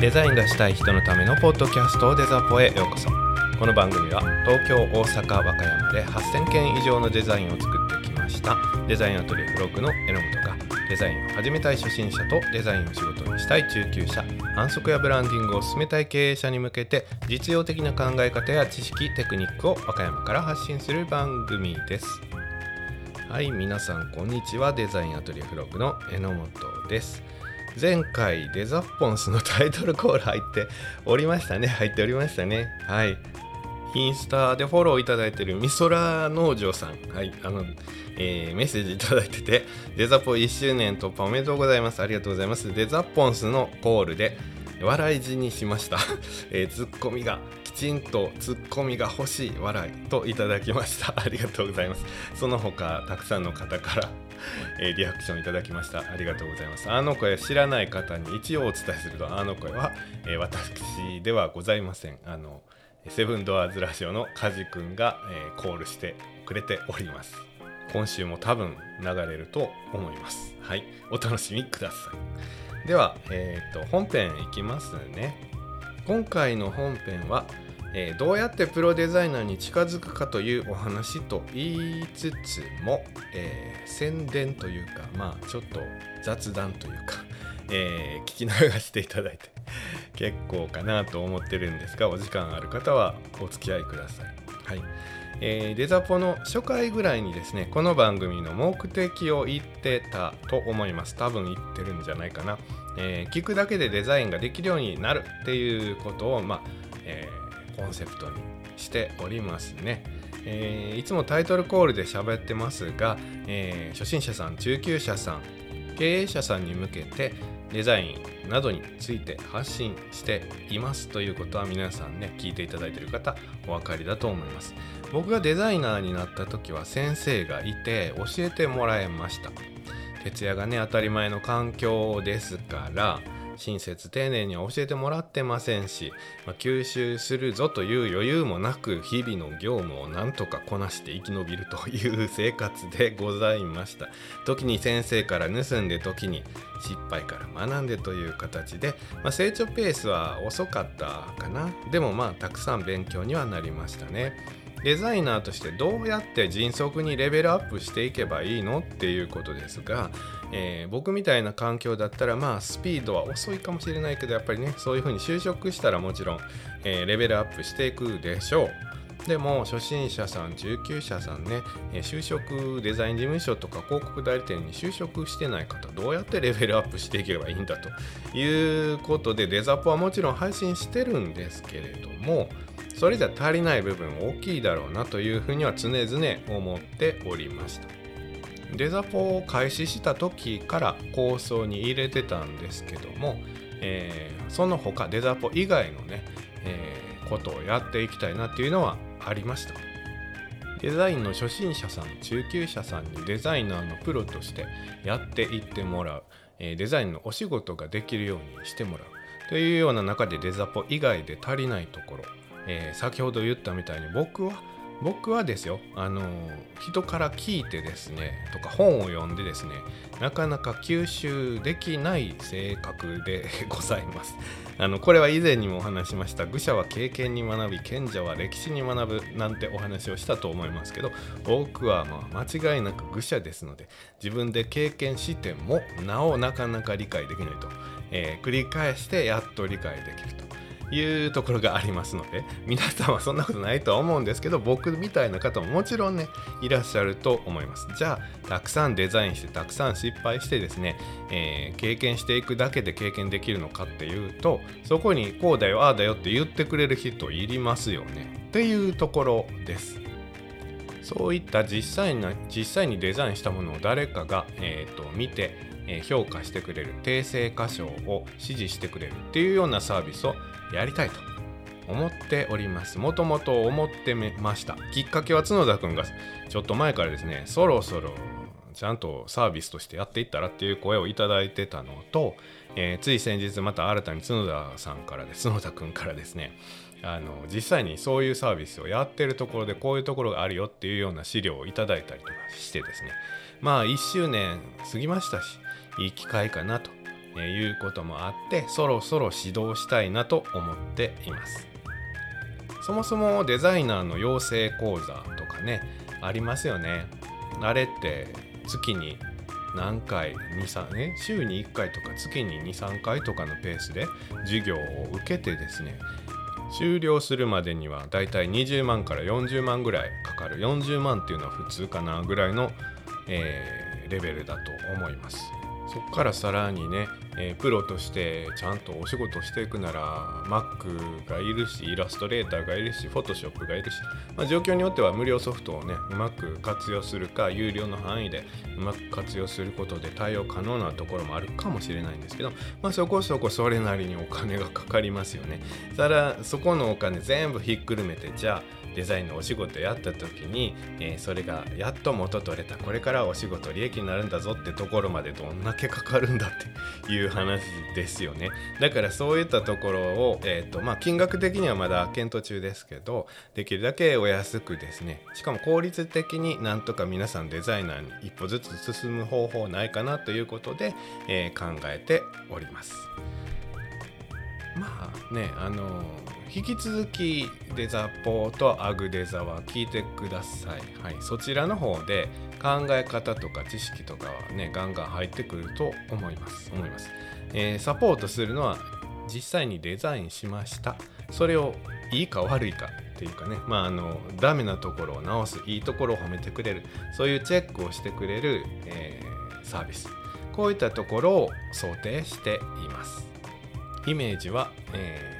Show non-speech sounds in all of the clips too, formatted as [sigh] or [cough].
デザインがしたい人のためのポッドキャストデザポへ。ようこそ。この番組は東京大阪和歌山で8000件以上のデザインを作ってきました。デザインアトリエフロッグの榎本がデザインを始めたい初心者とデザインを仕事にしたい中級者反則やブランディングを進めたい経営者に向けて実用的な考え方や知識テクニックを和歌山から発信する番組です。はい皆さんこんにちは。デザインアトリエフロッグの榎本です。前回デザッポンスのタイトルコール入っておりましたね。[laughs] 入っておりましたね。はい。インスタでフォローいただいてるみそら農場さん。はい。あの、えー、メッセージいただいててデザポ1周年突破おめでとうございます。ありがとうございます。デザポンスのコールで笑い死にしました、[laughs] えー、ツッコミがきちんとツッコミが欲しい笑いといただきました。[laughs] ありがとうございます。その他たくさんの方からえー、リアクションいただきました。ありがとうございます。あの声知らない方に一応お伝えするとあの声は、えー、私ではございません。あのセブンドアーズラジオのカジ君が、えー、コールしてくれております。今週も多分流れると思います。はい。お楽しみください。では、えーと、と本編いきますね。今回の本編はえー、どうやってプロデザイナーに近づくかというお話と言いつつも、えー、宣伝というかまあちょっと雑談というか、[laughs] えー、聞き流していただいて [laughs] 結構かなと思ってるんですがお時間ある方はお付き合いください。はい。えー、デザポの初回ぐらいにですねこの番組の目的を言ってたと思います。多分言ってるんじゃないかな、えー、聞くだけでデザインができるようになるっていうことをまあ、えーコンセプトにしておりますね。えー、いつもタイトルコールで喋ってますが、えー、初心者さん中級者さん経営者さんに向けてデザインなどについて発信していますということは皆さんね聞いていただいている方お分かりだと思います僕がデザイナーになった時は先生がいて教えてもらいました徹夜がね当たり前の環境ですから親切丁寧には教えてもらってませんし、まあ、吸収するぞという余裕もなく日々の業務をなんとかこなして生き延びるという生活でございました。時に先生から盗んで時に失敗から学んでという形で、まあ、成長ペースは遅かったかな。でもまあたくさん勉強にはなりましたね。デザイナーとしてどうやって迅速にレベルアップしていけばいいのっていうことですが、えー、僕みたいな環境だったらまあスピードは遅いかもしれないけどやっぱりねそういうふうに就職したらもちろん、えー、レベルアップしていくでしょう。でも初心者さん中級者さんね就職デザイン事務所とか広告代理店に就職してない方どうやってレベルアップしていけばいいんだということでデザポはもちろん配信してるんですけれどもそれじゃ足りない部分大きいだろうなというふうには常々思っておりましたデザポを開始した時から構想に入れてたんですけども、えー、その他デザポ以外のね、えー、ことをやっていきたいなっていうのはありました。デザインの初心者さん中級者さんにデザイナーのプロとしてやっていってもらう、えー、デザインのお仕事ができるようにしてもらう。というような中でデザポ以外で足りないところ。えー、先ほど言ったみたいに僕は僕はですよあの人から聞いてですねとか本を読んでですねなかなか吸収できない性格で [laughs] ございます。あのこれは以前にもお話しました愚者は経験に学び賢者は歴史に学ぶなんてお話をしたと思いますけど僕はまあ間違いなく愚者ですので自分で経験してもなおなかなか理解できないと、えー、繰り返してやっと理解できると。いうところがありますので皆さんはそんなことないとは思うんですけど僕みたいな方ももちろんねいらっしゃると思います。じゃあたくさんデザインしてたくさん失敗してですね、えー、経験していくだけで経験できるのかっていうとそこにこうだよああだよって言ってくれる人いりますよね。っていうところです。そういった実際に実際にデザインしたものを誰かが、えーと見て評価してくれる訂正箇所を指示してくれるっていうようなサービスをやりたいと思っております。もともと思ってました。きっかけは角田くんがちょっと前からですね、そろそろちゃんとサービスとしてやっていったらっていう声をいただいてたのと、えー、つい先日また新たに角田さんからです角田くんからですねあの実際にそういうサービスをやってるところでこういうところがあるよっていうような資料をいただいたりとかしてですねまあ1周年過ぎましたしいい機会かなとえー、いうこともあってそろそろ指導したいなと思っています。そもそもデザイナーの養成講座とかねありますよね。あれって月に何回23ね週に1回とか月に23回とかのペースで授業を受けてですね終了するまでにはだいたい20万から40万ぐらいかかる。40万っていうのは普通かなぐらいの、えー、レベルだと思います。そこからさらにね、えー、プロとしてちゃんとお仕事していくなら Mac がいるしイラストレーターがいるし Photoshop がいるし、まあ、状況によっては無料ソフトをねうまく活用するか有料の範囲でうまく活用することで対応可能なところもあるかもしれないんですけど、まあ、そこそこそれなりにお金がかかりますよね。ただそこのお金全部ひっくるめてじゃあデザインのお仕事やった時に、えー、それがやっと元取れたこれからお仕事利益になるんだぞってところまでどんだけかかるんだっていう話ですよねだからそういったところを、えーとまあ、金額的にはまだ検討中ですけどできるだけお安くですねしかも効率的になんとか皆さんデザイナーに一歩ずつ進む方法ないかなということで、えー、考えております。まあねあの引き続きデザポーとアグデザは聞いてください。はい、そちらの方で考え方とか知識とかはねガンガン入ってくると思います。思います、えー、サポートするのは実際にデザインしました。それをいいか悪いかっていうかね。まああのダメなところを直すいいところを褒めてくれる。そういうチェックをしてくれる、えー、サービス。こういったところを想定しています。イメージは、えー、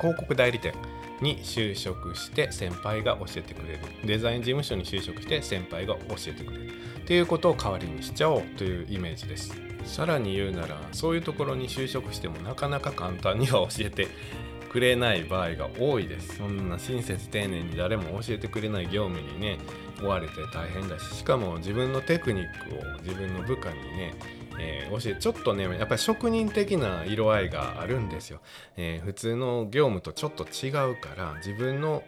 広告代理店に就職して先輩が教えてくれる。デザイン事務所に就職して先輩が教えてくれる。っていうことを代わりにしちゃおうというイメージです。さらに言うならそういうところに就職してもなかなか簡単には教えてくれない場合が多いです。そんな親切丁寧に誰も教えてくれない業務にね追われて大変だししかも自分のテクニックを自分の部下にねえー、教えちょっとねやっぱり職人的な色合いがあるんですよ、えー、普通の業務とちょっと違うから自分の、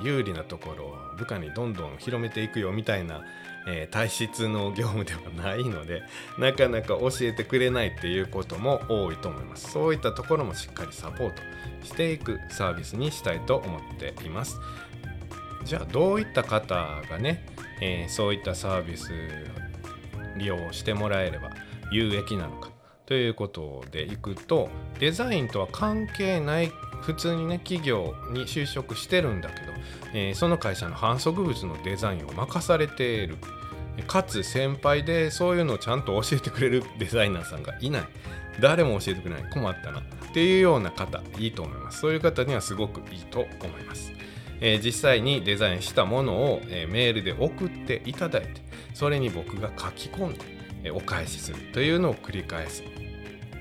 えー、有利なところを部下にどんどん広めていくよみたいな、え体質の業務ではないのでなかなか教えてくれないっていうことも多いと思います。そういったところもしっかりサポートしていくサービスにしたいと思っています。じゃあどういった方がね、えそういったサービス利用してもらえれば有益なのか。ということでいくとデザインとは関係ない普通にね企業に就職してるんだけど、えー、その会社の反則物のデザインを任されている。かつ先輩でそういうのをちゃんと教えてくれるデザイナーさんがいない。誰も教えてくれない。困ったな。っていうような方いいと思います。そういう方にはすごくいいと思います、えー、実際にデザインしたものを、えー、メールで送っていただいてそれに僕が書き込んでお返しするというのを繰り返す。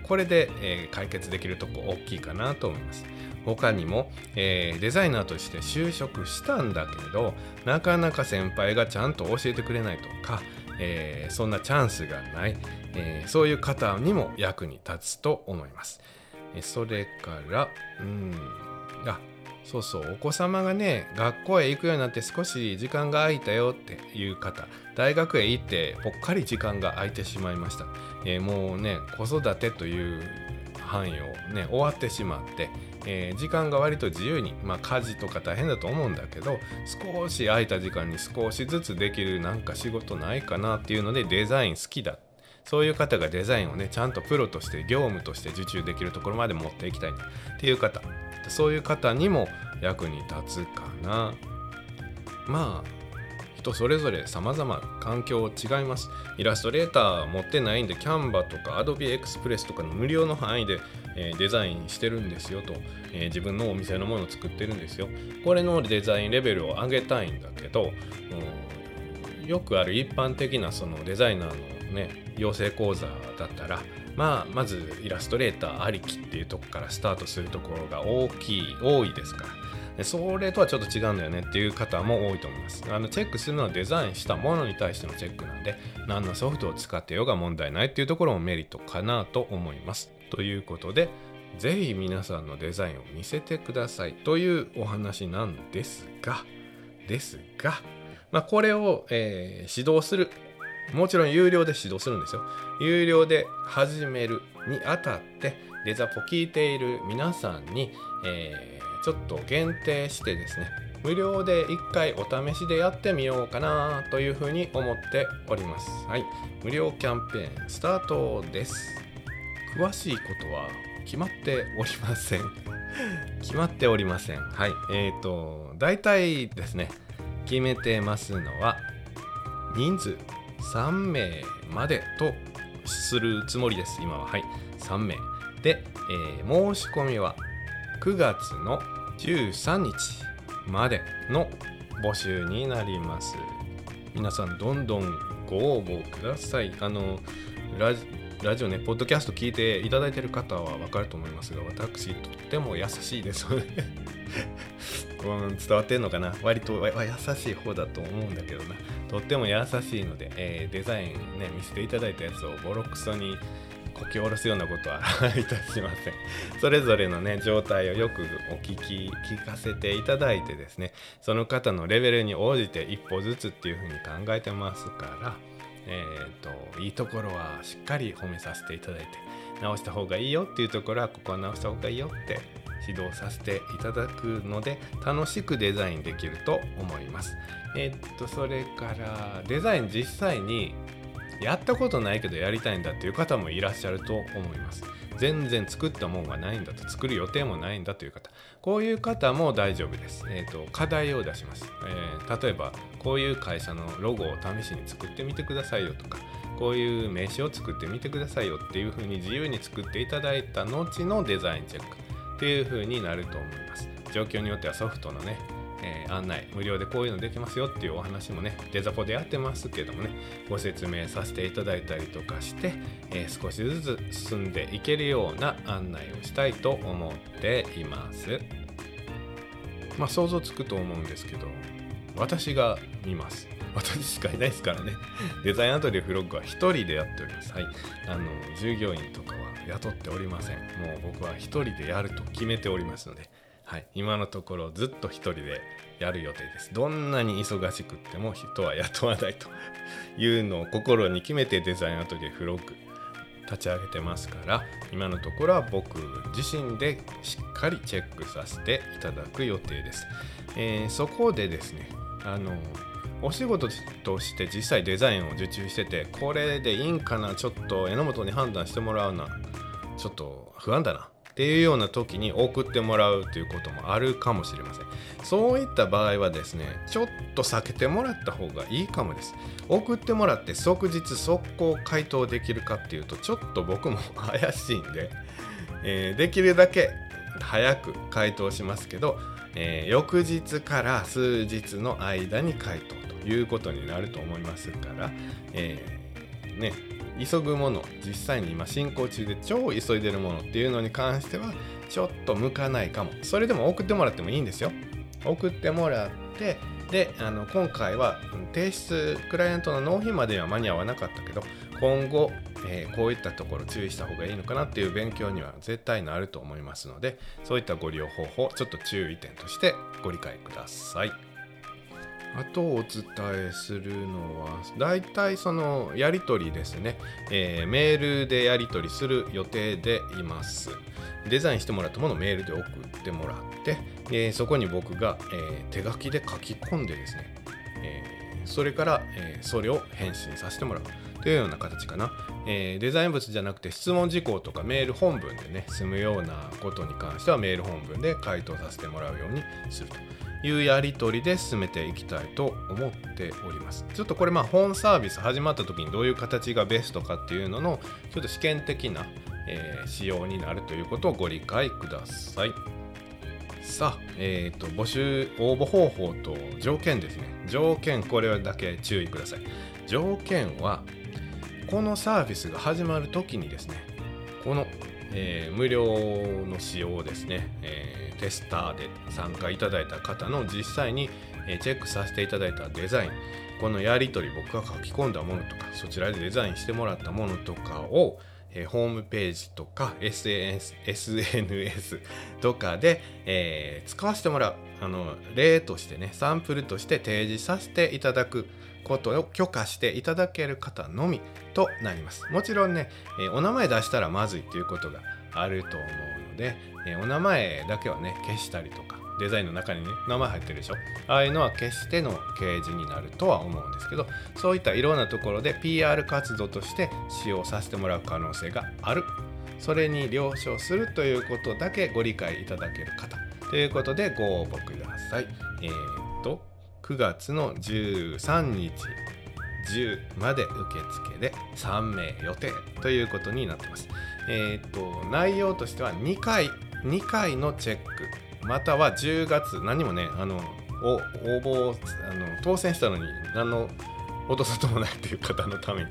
これで、え、解決できるとこ大きいかなと思います。他にも、えー、デザイナーとして就職したんだけどなかなか先輩がちゃんと教えてくれないとか、えー、そんなチャンスがない、えー、そういう方にも役に立つと思います。それからうんあそうそうお子様がね学校へ行くようになって少し時間が空いたよっていう方大学へ行ってぽっかり時間が空いてしまいました、えー、もうね子育てという範囲をね終わってしまって、えー、時間が割と自由にまあ家事とか大変だと思うんだけど少し空いた時間に少しずつできるなんか仕事ないかなっていうのでデザイン好きだ。そういう方がデザインをねちゃんとプロとして業務として受注できるところまで持っていきたい。っていう方。そういう方にも役に立つかな。まあ人それぞれ様々環境違います。イラストレーター持ってないんでキャンバとか Adobe Express とかの無料の範囲で、え、デザインしてるんですよと、え、自分のお店のものを作ってるんですよ。これのデザインレベルを上げたいんだけど、うん、よくある一般的なそのデザイナーのね養成講座だったらまあまずイラストレーターありきっていうとこからスタートするところが大きい多いですからそれとはちょっと違うんだよねっていう方も多いと思います。あのチェックするのはデザインしたものに対してのチェックなんで、何のソフトを使ってようが問題ないっていうところもメリットかなと思います。ということで、ぜひ皆さんのデザインを見せてくださいというお話なんですが、ですが、まあ、これを、えー、指導するもちろん有料で指導するんですよ。有料で始めるにあたってデザポ聞いている皆さんに、えー、ちょっと限定してですね無料で1回お試しでやってみようかなというふうに思っております。はい。無料キャンペーンスタートです。詳しいことは決まっておりません。[laughs] 決まっておりません。はい。えーと大体ですね決めてますのは人数。3名までとするつもりです今は。はい。3名。で、えー、申し込みは9月の13日までの募集になります。皆さんどんどんご応募ください。あのラジラジオね、ポッドキャスト聞いていただいている方はわかると思いますが、私、とっても優しいです。伝わってんのかな？割と優しい方だと思うんだけどな。とっても優しいので、えー、デザインね、見せていただいたやつをボロクソにこき下ろすようなことは [laughs] いたしません。それぞれのね、状態をよくお聞き、聞かせていただいてですね、その方のレベルに応じて一歩ずつっていうふうに考えてますから、えーと、いいところはしっかり褒めさせていただいて直した方がいいよっていうところはここは直した方がいいよって指導させていただくので楽しくデザインできると思います。えっ、とそれからデザイン実際にやったことないけどやりたいんだっていう方もいらっしゃると思います。全然作ったもんがないんだと作る予定もないんだという方こういう方も大丈夫です、えーと、課題を出します、えー、例えばこういう会社のロゴを試しに作ってみてくださいよとかこういう名刺を作ってみてくださいよっていうふうに自由に作っていただいた後のデザインチェックっていうふうになると思います。状況によってはソフトのねえー、案内無料でこういうのできますよっていうお話もねデザポでやってますけどもねご説明させていただいたりとかして、えー、少しずつ進んでいけるような案内をしたいと思っています。まあ想像つくと思うんですけど私が見ます。私しかいないですからね。デザインアトリエフロッグは1人でやっております。はい。あの従業員とかは雇っておりませんもう僕は1人でやると決めておりますのではい、今のところずっと1人でやる予定です。どんなに忙しくっても人は雇わないというのを心に決めてデザインアトリエフロッグ立ち上げてますから今のところは僕自身でしっかりチェックさせていただく予定です。えー、そこでですねあのお仕事として実際デザインを受注しててこれでいいんかなちょっと榎本に判断してもらうなちょっと不安だな。っていうような時に送ってもらうということもあるかもしれません。そういった場合はですねちょっと避けてもらった方がいいかもです。送ってもらって即日即行回答できるかっていうとちょっと僕も怪しいんで、[laughs] えー、できるだけ早く回答しますけど、えー、翌日から数日の間に回答ということになると思いますから、えー、ね急ぐもの実際に今進行中で超急いでるものっていうのに関してはちょっと向かないかもそれでも送ってもらってもいいんですよ送ってもらってであの今回は提出クライアントの納品までは間に合わなかったけど今後、えー、こういったところ注意した方がいいのかなっていう勉強には絶対なると思いますのでそういったご利用方法ちょっと注意点としてご理解ください。あとお伝えするのは大体そのやり取りですね、えー、メールでやり取りする予定でいます。デザインしてもらったものをメールで送ってもらって、えー、そこに僕が、えー、手書きで書き込んでですね、えそれから、えそれを返信させてもらう。というような形かな、えデザイン物じゃなくて質問事項とかメール本文でね済むようなことに関してはメール本文で回答させてもらうようにすると。いうやり取りで進めていきたいと思っております。ちょっとこれまあ本サービス始まった時にどういう形がベストかっていうののちょっと試験的な、えー、仕様になるということをご理解ください。さあ、えーと、募集応募方法と条件ですね。条件これだけ注意ください。条件はこのサービスが始まる時にですねこのえー、無料の使用をですね、えー、テスターで参加いただいた方の実際に、えチェックさせていただいたデザインこのやり取り僕が書き込んだものとかそちらでデザインしてもらったものとかを、えー、ホームページとか SNS, SNS とかで、え、使わせてもらう。あの例としてねサンプルとして提示させていただく。ことを許可していただける方のみとなります。もちろんね、え、お名前出したらまずいということがあると思うので、えお名前だけはね消したりとかデザインの中にね名前入ってるでしょ？ああいうのは消しての掲示になるとは思うんですけどそういったいろんなところで PR 活動として使用させてもらう可能性がある。それに了承するということだけご理解いただける方ということでご応募ください。えー、っと9月の13日10まで受付で3名予定ということになってます。えー、っと内容としては2回2回のチェックまたは10月何もねあの応募あの当選したのに何の音沙汰もないという方のために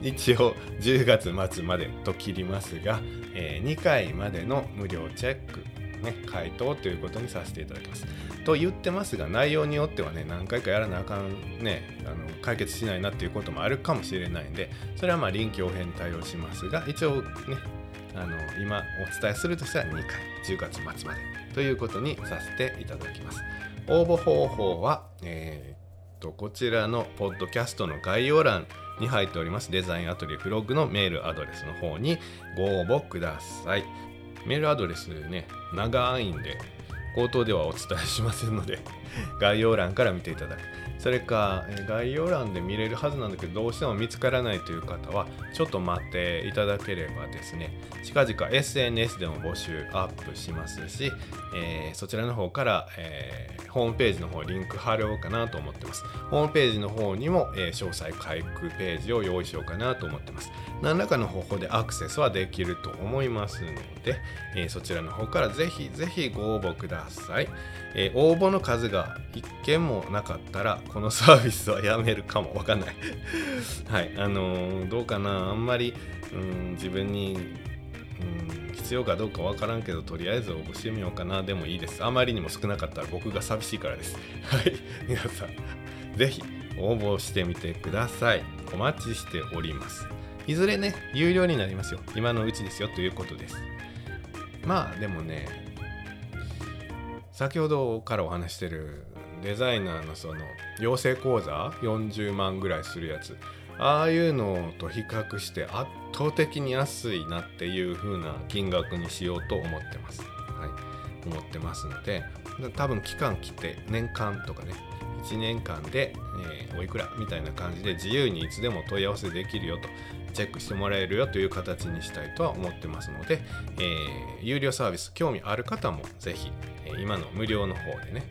[laughs] 一応10月末までと切りますが、えー、2回までの無料チェック、ね、回答ということにさせていただきます。と言ってますが内容によってはね何回かやらなあかんねあの解決しないなっていうこともあるかもしれないんでそれはまあ臨機応変対応しますが一応ねあの今お伝えするとしたら2回10月末までということにさせていただきます応募方法は、えー、こちらのポッドキャストの概要欄に入っておりますデザインアトリエフログのメールアドレスの方にご応募くださいメールアドレスね長いんで口頭ではお伝えしませんので [laughs] 概要欄から見ていただく。それか概要欄で見れるはずなんだけどどうしても見つからないという方はちょっと待っていただければですね近々 SNS でも募集アップしますし、えー、そちらの方から、えー、ホームページの方リンク貼ろうかなと思ってます。ホームページの方にも、えー、詳細回復ページを用意しようかなと思ってます。何らかの方法でアクセスはできると思いますので、えそちらの方からぜひぜひご応募ください、え応募の数が1件もなかったらこのサービスはやめるかもわかんない。[laughs] はいあのー、どうかな。あんまりうん自分にうん必要かどうかわからんけどとりあえず応募してみようかな。でもいいです。あまりにも少なかったら僕が寂しいからです。[laughs] はい皆さんぜひ応募してみてください。お待ちしております。いずれね有料になりますよ。今のうちですよということです。まあでもね先ほどからお話してるデザイナーのその養成講座40万ぐらいするやつ。ああいうのと比較して圧倒的に安いなっていう風な金額にしようと思ってます。はい、思ってますので多分期間来て年間とかね1年間で、えー、おいくらみたいな感じで自由にいつでも問い合わせできるよと。チェックしてもらえるよという形にしたいとは思ってますので、えー、有料サービス興味ある方もぜひ、え、今の無料の方でね、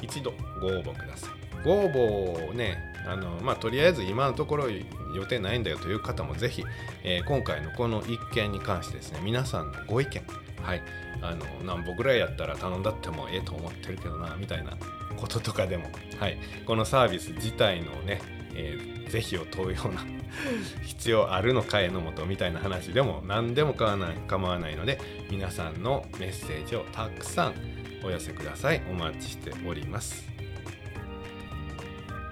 え一度ご応募ください。ご応募をねあのまあ、とりあえず今のところ予定ないんだよという方もぜひ、えー、今回のこの一件に関してですね皆さんのご意見はいあの何歩ぐらいやったら頼んだってもええと思ってるけどなみたいなこととかでも、はい、このサービス自体のね、えー、是非を問うような [laughs] 必要あるのかへのもとみたいな話でも何でも構わない構わないので皆さんのメッセージをたくさんお寄せくださいお待ちしております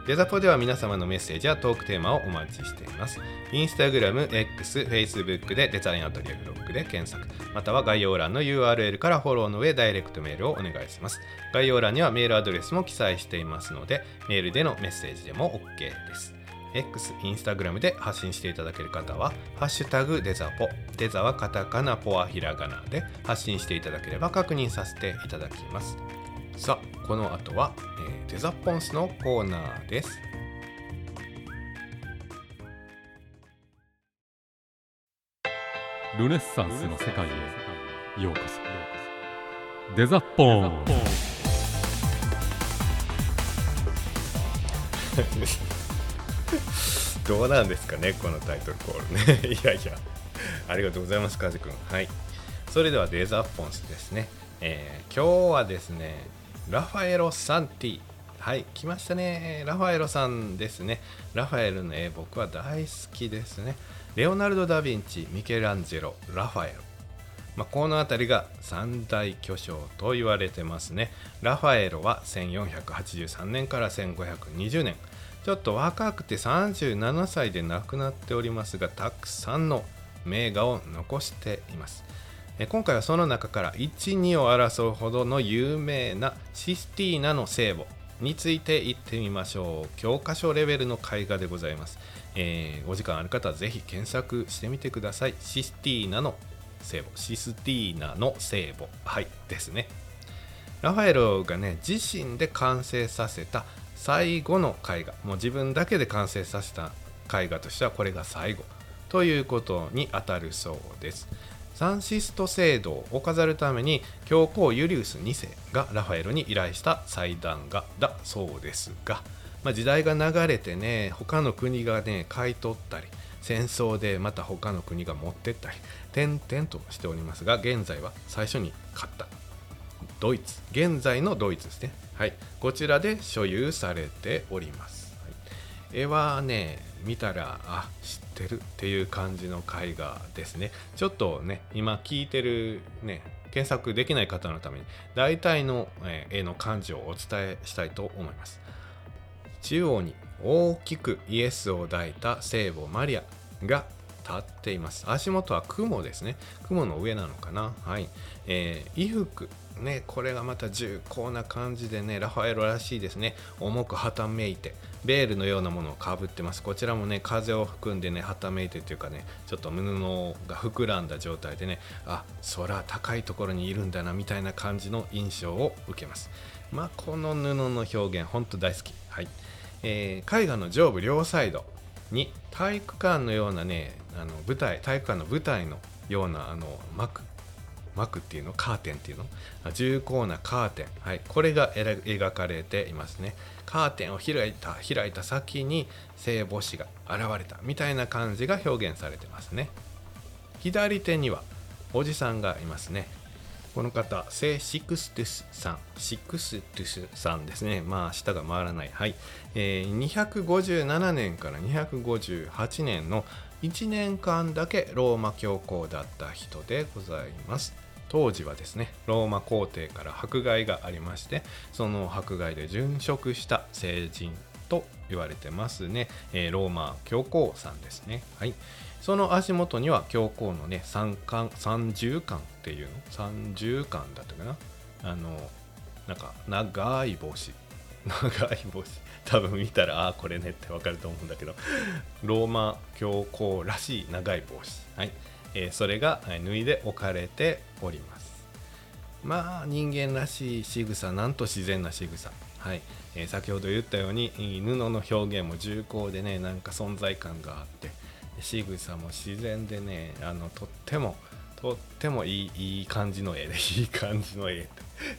デザポでは皆様のメッセージやトークテーマをお待ちしています。インスタグラム、X、Facebook でデザインアトリエブロックで検索、または概要欄の URL からフォローの上ダイレクトメールをお願いします。概要欄にはメールアドレスも記載していますので、メールでのメッセージでも OK です。X、インスタグラムで発信していただける方は、ハッシュタグデザポ、デザはカタカナ、ポはひらがなで発信していただければ確認させていただきます。さあこの後は、えー、デザポンスのコーナーですルネッサンスの世界へようこそ。デザポンどうなんですかねこのタイトルコールね。[laughs] いやいやありがとうございますカジ君。はい。それではデザポンスですね、えー、今日はですねラファエロ・サンティはい来ましたね。ラファエロさんですね。ラファエルの絵僕は大好きですね。レオナルド・ダ・ヴィンチミケランジェロラファエロまあ、この辺りが三大巨匠と言われてますね。ラファエロは1483年から1520年。ちょっと若くて37歳で亡くなっておりますがたくさんの名画を残しています。今回はその中から12を争うほどの有名なシスティーナの聖母について言ってみましょう。教科書レベルの絵画でございます、えー、お時間ある方はぜひ検索してみてください。システィーナの聖母。システィーナの聖母。はい。ですね。ラファエロがね自身で完成させた最後の絵画もう自分だけで完成させた絵画としてはこれが最後ということにあたるそうです。サンシスト聖堂を飾るために教皇ユリウス2世がラファエロに依頼した祭壇画だそうですが、まあ、時代が流れてね他の国がね買い取ったり戦争でまた他の国が持ってったり点々としておりますが現在は最初に買った。ドイツ。現在のドイツですね。はい。こちらで所有されております、はい、絵はね見たらあ知ってるっていう感じの絵画ですね。ちょっとね今聞いてるね検索できない方のために大体の、絵の感じをお伝えしたいと思います。中央に大きくイエスを抱いた聖母マリアが立っています足元は雲ですね雲の上なのかなはい、えー、衣服ね、これがまた重厚な感じでね、ラファエロらしいですね。重くはためいて、ベールのようなものをかぶってます。こちらもね、風を含んでね、はためいてというかね、ちょっと布が膨らんだ状態でね、あ、空高いところにいるんだな、みたいな感じの印象を受けます。まあ、この布の表現、ほんと大好き。はい。えー、絵画の上部両サイドに体育館のようなね、あの舞台、体育館の舞台のようなあの幕幕っていうの？カーテンっていうの？重厚なカーテン、はい、これが描かれていますね。カーテンを開いた開いた先に聖母子が現れた。みたいな感じが表現されてますね。左手にはおじさんがいますね。この方、聖シクストゥスさん、シクストゥスさんですね。まあ、舌が回らない。はい。えー、257年から258年の1年間だけローマ教皇だった人でございます。当時はですねローマ皇帝から迫害がありましてその迫害で殉職した聖人と言われてますね、えー、ローマ教皇さんですね。はい。その足元には教皇のね三冠三重冠っていうの？三重冠だったかな？あのなんか長い帽子。[laughs] 長い帽子。多分見たらああこれねってわかると思うんだけど。ローマ教皇らしい長い帽子。はい。えー、それが縫いで置かれております。まあ人間らしい仕草なんと自然な仕草。はい、えー、先ほど言ったように布の表現も重厚でねなんか存在感があって仕草も自然でねあのとってもとってもいいいい感じの絵で [laughs] いい感じの絵。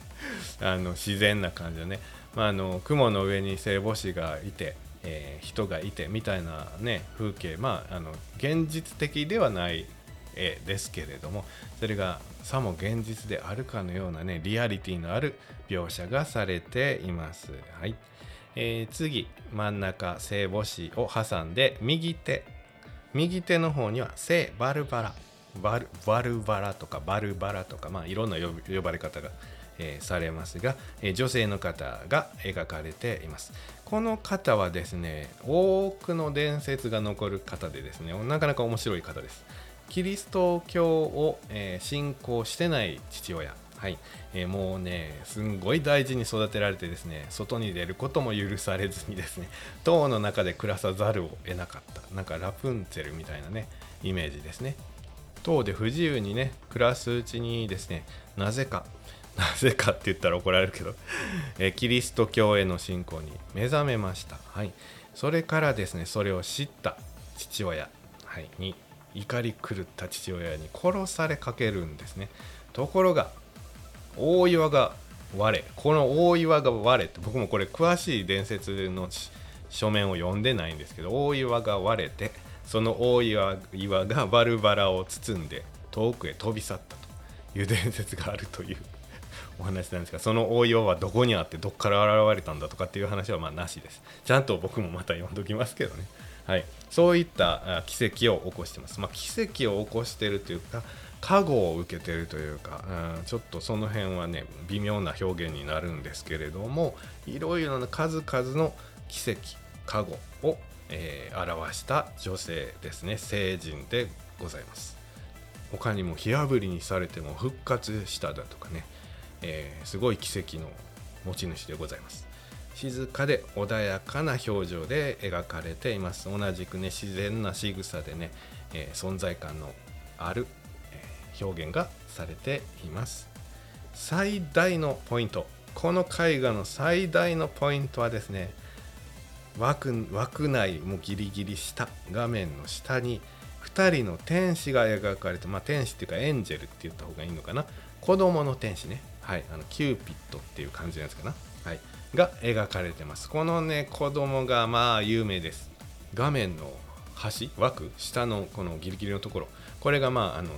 [laughs] あの自然な感じでね、まあ、あの雲の上に聖母子がいて、えー、人がいてみたいなね風景。まああの現実的ではない絵ですけれどもそれがさも現実であるかのようなねリアリティのある描写がされています。はいえー、次真ん中聖母子を挟んで右手右手の方には聖バルバラバルバルバラとかバルバラとか、まあ、いろんな呼ばれ方が、えー、されますが、えー、女性の方が描かれています。この方はですね多くの伝説が残る方でですねなかなか面白い方です。キリスト教を、えー、信仰してない父親、はい。えー、もうねすんごい大事に育てられてですね外に出ることも許されずにですね [laughs] 塔の中で暮らさざるを得なかった。なんかラプンツェルみたいなねイメージですね。塔で不自由にね暮らすうちにですねなぜか [laughs] なぜかって言ったら怒られるけど [laughs] えキリスト教への信仰に目覚めました。はい。それからですね、それを知った父親、はい、に怒り狂った父親に殺されかけるんですね。ところが大岩が割れこの大岩が割れって僕もこれ詳しい伝説の書面を読んでないんですけど大岩が割れてその大岩岩がバルバラを包んで遠くへ飛び去ったという伝説があるという [laughs] お話なんですがその大岩はどこにあってどっから現れたんだとかっていう話はまあなしです。ちゃんと僕もまた読んどきますけどね。はい、そういった奇跡を起こしてます。まあ、奇跡を起こしてるというか、加護を受けてるというか、うん、ちょっとその辺はね、微妙な表現になるんですけれども、いろいろな数々の奇跡加護を、えー表した女性ですね。聖人でございます。他にも火あぶりにされても復活しただとかね、えーすごい奇跡の持ち主でございます。静かで穏やかな表情で描かれています。同じくね自然な仕草でね、えー存在感のある、えー表現がされています。最大のポイント。この絵画の最大のポイントはですね枠枠内もギリギリ下画面の下に2人の天使が描かれてまあ天使っていうかエンジェルって言った方がいいのかな。子供の天使ね。はい。あのキューピッドっていう感じのやつかな。はい。が描かれてます。このね子供がまあ有名です。画面の端枠下のこのギリギリのところ。これがまああの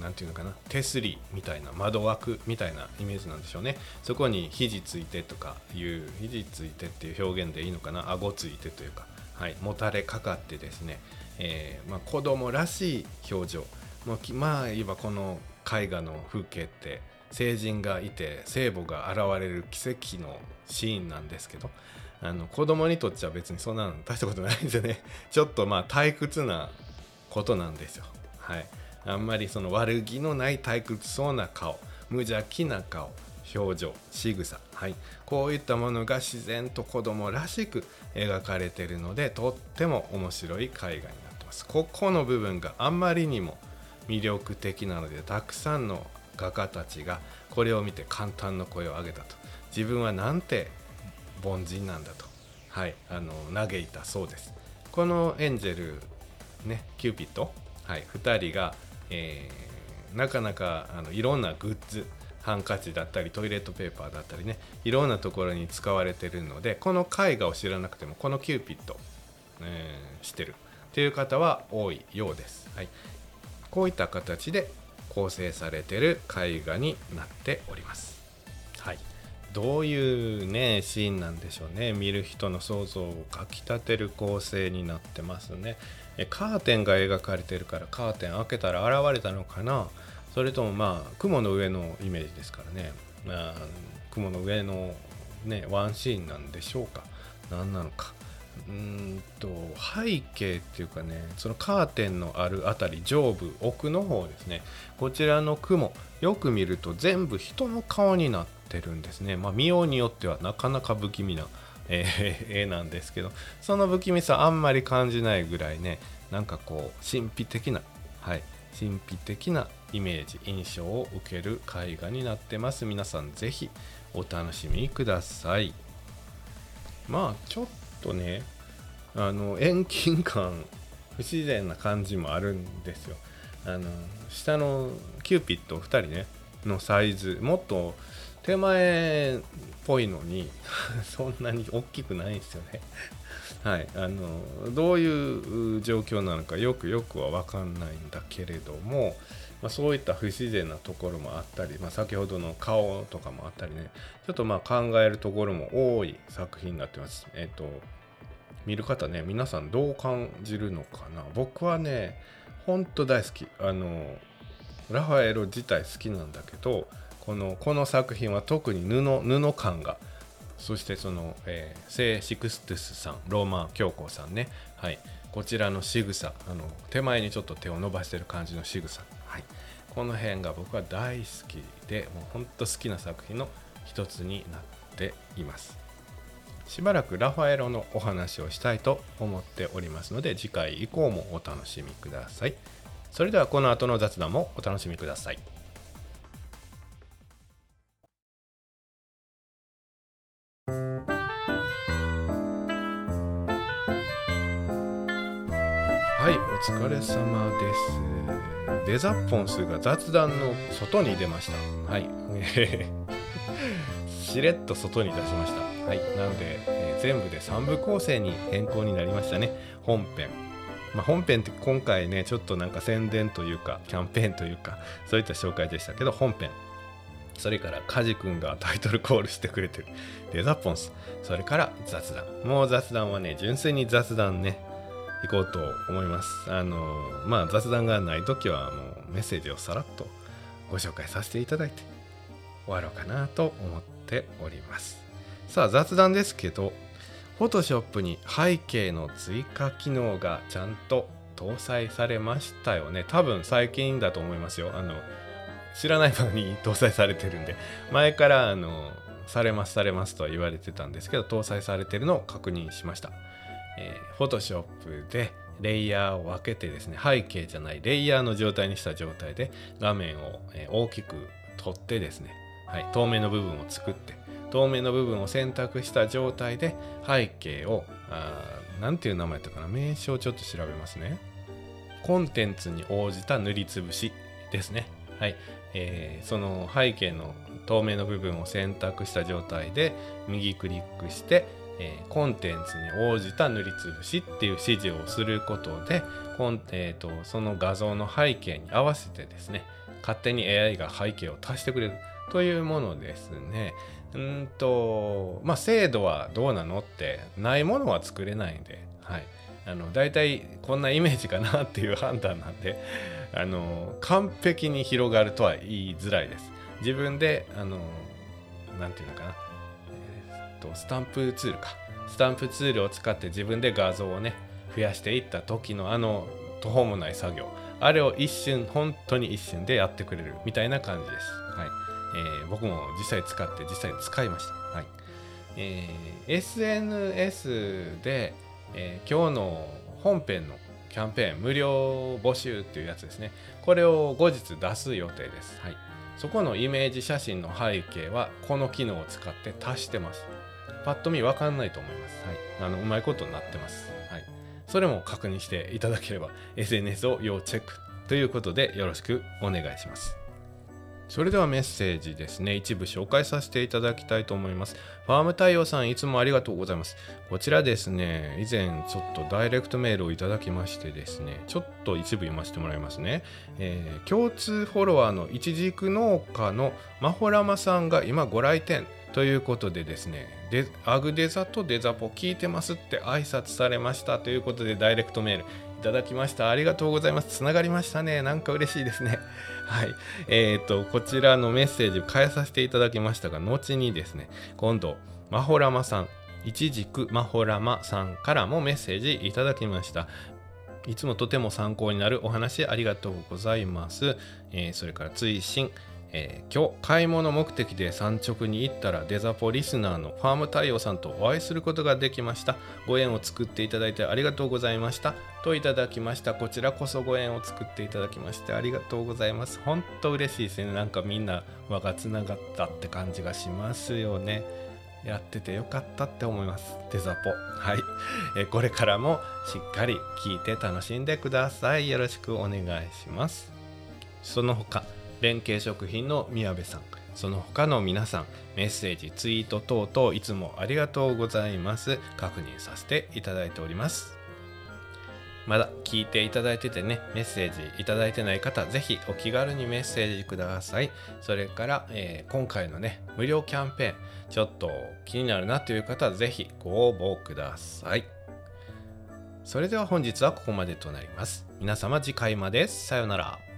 なんていうのかな。手すりみたいな窓枠みたいなイメージなんでしょうね。そこに肘ついてとかいう肘ついてっていう表現でいいのかな。顎ついてというか、はい、もたれかかってですね、えーまあ、子供らしい表情。もうまあ言えばこの絵画の風景って聖人がいて聖母が現れる奇跡のシーンなんですけどあの子供にとっちゃ別にそんなの [laughs] 大したことないんですよね。ちょっとまあ退屈なことなんですよ。はい。あんまりその悪気のない退屈そうな顔無邪気な顔表情仕草はい。こういったものが自然と子供らしく描かれているのでとっても面白い絵画になってます。ここの部分があんまりにも魅力的なのでたくさんの画家たちがこれを見て感嘆の声を上げたと。自分はなんて凡人なんだと。はいあの嘆いたそうです。このエンジェルねキューピッドはい2人が、えーなかなかあのいろんなグッズハンカチだったりトイレットペーパーだったりねいろんなところに使われてるのでこの絵画を知らなくてもこのキューピッド、えー知ってる。っていう方は多いようです、はい、こういった形で構成されてる絵画になっております。はい。どういうねシーンなんでしょうね。見る人の想像をかきたてる構成になってますね。えカーテンが描かれてるからカーテン開けたら現れたのかな。それともまあ雲の上のイメージですからね、まあ、雲の上のねワンシーンなんでしょうか。何なのかうんと背景っていうかねそのカーテンのあるあたり上部奥の方ですね。こちらの雲よく見ると全部人の顔になってるんですね。まあ見ようによってはなかなか不気味な、え [laughs] 絵なんですけどその不気味さあんまり感じないぐらいねなんかこう神秘的なはい神秘的なイメージ印象を受ける絵画になってます。皆さんぜひお楽しみください。まあちょっとねあの遠近感不自然な感じもあるんですよ。あの下のキューピッド2人ねのサイズもっと手前っぽいのに [laughs] そんなに大きくないんですよね。[laughs] はい。あのどういう状況なのかよくよくは分かんないんだけれども、まあ、そういった不自然なところもあったり、まあ、先ほどの顔とかもあったりね。ちょっとまあ考えるところも多い作品になってます。えっ、と見る方ね皆さんどう感じるのかな。僕はねほんと大好き。あのラファエロ自体好きなんだけどこのこの作品は特に布布感が。そしてその、えー聖シクストゥスさんローマ教皇さんね。はい。こちらの仕草あの手前にちょっと手を伸ばしてる感じの仕草。この辺が僕は大好きでもうほんと好きな作品の一つになっています。しばらくラファエロのお話をしたいと思っておりますので次回以降もお楽しみください。それではこの後の雑談もお楽しみください。はいお疲れ様です。デザッポンスが雑談の外に出ました。はい。[laughs] しれっと外に出しました。はい。なので、えー全部で3部構成に変更になりましたね。本編。まあ、本編って今回ねちょっとなんか宣伝というかキャンペーンというかそういった紹介でしたけど本編。それからカジ君がタイトルコールしてくれてるデザポンス。それから雑談。もう雑談はね純粋に雑談ね行こうと思います。あのまあ雑談がない時はもうメッセージをさらっとご紹介させていただいて終わろうかなと思っております。さあ雑談ですけど Photoshop に背景の追加機能がちゃんと搭載されましたよね。多分最近だと思いますよ。あの知らないのに搭載されてるんで。前からあのされますされますとは言われてたんですけど搭載されてるのを確認しました、えー、Photoshop でレイヤーを分けてですね背景じゃないレイヤーの状態にした状態で画面を大きく取ってですね、はい、透明の部分を作って透明の部分を選択した状態で背景を何ていう名前だったかな名称をちょっと調べますね。コンテンツに応じた塗りつぶしですね。はい、えー、その背景の透明の部分を選択した状態で右クリックして、えー、コンテンツに応じた塗りつぶしっていう指示をすることでコン、えーと、その画像の背景に合わせてですね勝手に AI が背景を足してくれるというものですね。うんとまあ精度はどうなのってないものは作れないんで、はい、あの大体こんなイメージかなっていう判断なんで [laughs] あの完璧に広がるとは言いづらいです。自分であのなんていうのかな、とスタンプツールかスタンプツールを使って自分で画像をね増やしていった時のあの途方もない作業あれを一瞬本当に一瞬でやってくれるみたいな感じです。はいえー、僕も実際使って実際使いました。はいえー、SNS で、えー、今日の本編のキャンペーン無料募集っていうやつですね。これを後日出す予定です。はいそこのイメージ写真の背景はこの機能を使って足してます。パッと見わかんないと思います。はい。あの、うまいことになってます。はい。それも確認していただければ [laughs] SNS を要チェックということでよろしくお願いします。それではメッセージですね、一部紹介させていただきたいと思います。ファーム太陽さん、いつもありがとうございます。こちらですね、以前ちょっとダイレクトメールをいただきましてですね、ちょっと一部読ませてもらいますね。えー、共通フォロワーのいちじく農家のマホラマさんが今ご来店ということでですね、でアグデザとデザポ聞いてますって挨拶されましたということでダイレクトメールいただきました。ありがとうございます。つながりましたね。なんか嬉しいですね。[laughs] はい。えっ、ー、と、こちらのメッセージを変えさせていただきましたが、後にですね、今度、マホラマさん、いちじくマホラマさんからもメッセージいただきました。いつもとても参考になるお話ありがとうございます。えー、それから追伸、えー、今日買い物目的で産直に行ったらデザポリスナーのファーム太陽さんとお会いすることができました。ご縁を作っていただいてありがとうございました。といただきました。こちらこそご縁を作っていただきましてありがとうございます。本当嬉しいですね。なんかみんな輪がつながったって感じがしますよね。やっててよかったって思います。デザポ。はい。[laughs] えこれからもしっかり聞いて楽しんでください。よろしくお願いします。その他連携食品の宮部さん。その他の皆さんメッセージツイート等々いつもありがとうございます。確認させていただいております。まだ聞いていただいててねメッセージいただいてない方ぜひお気軽にメッセージください。それから、えー、今回のね無料キャンペーンちょっと気になるなという方はぜひご応募ください。それでは本日はここまでとなります。皆様次回まで。さようなら。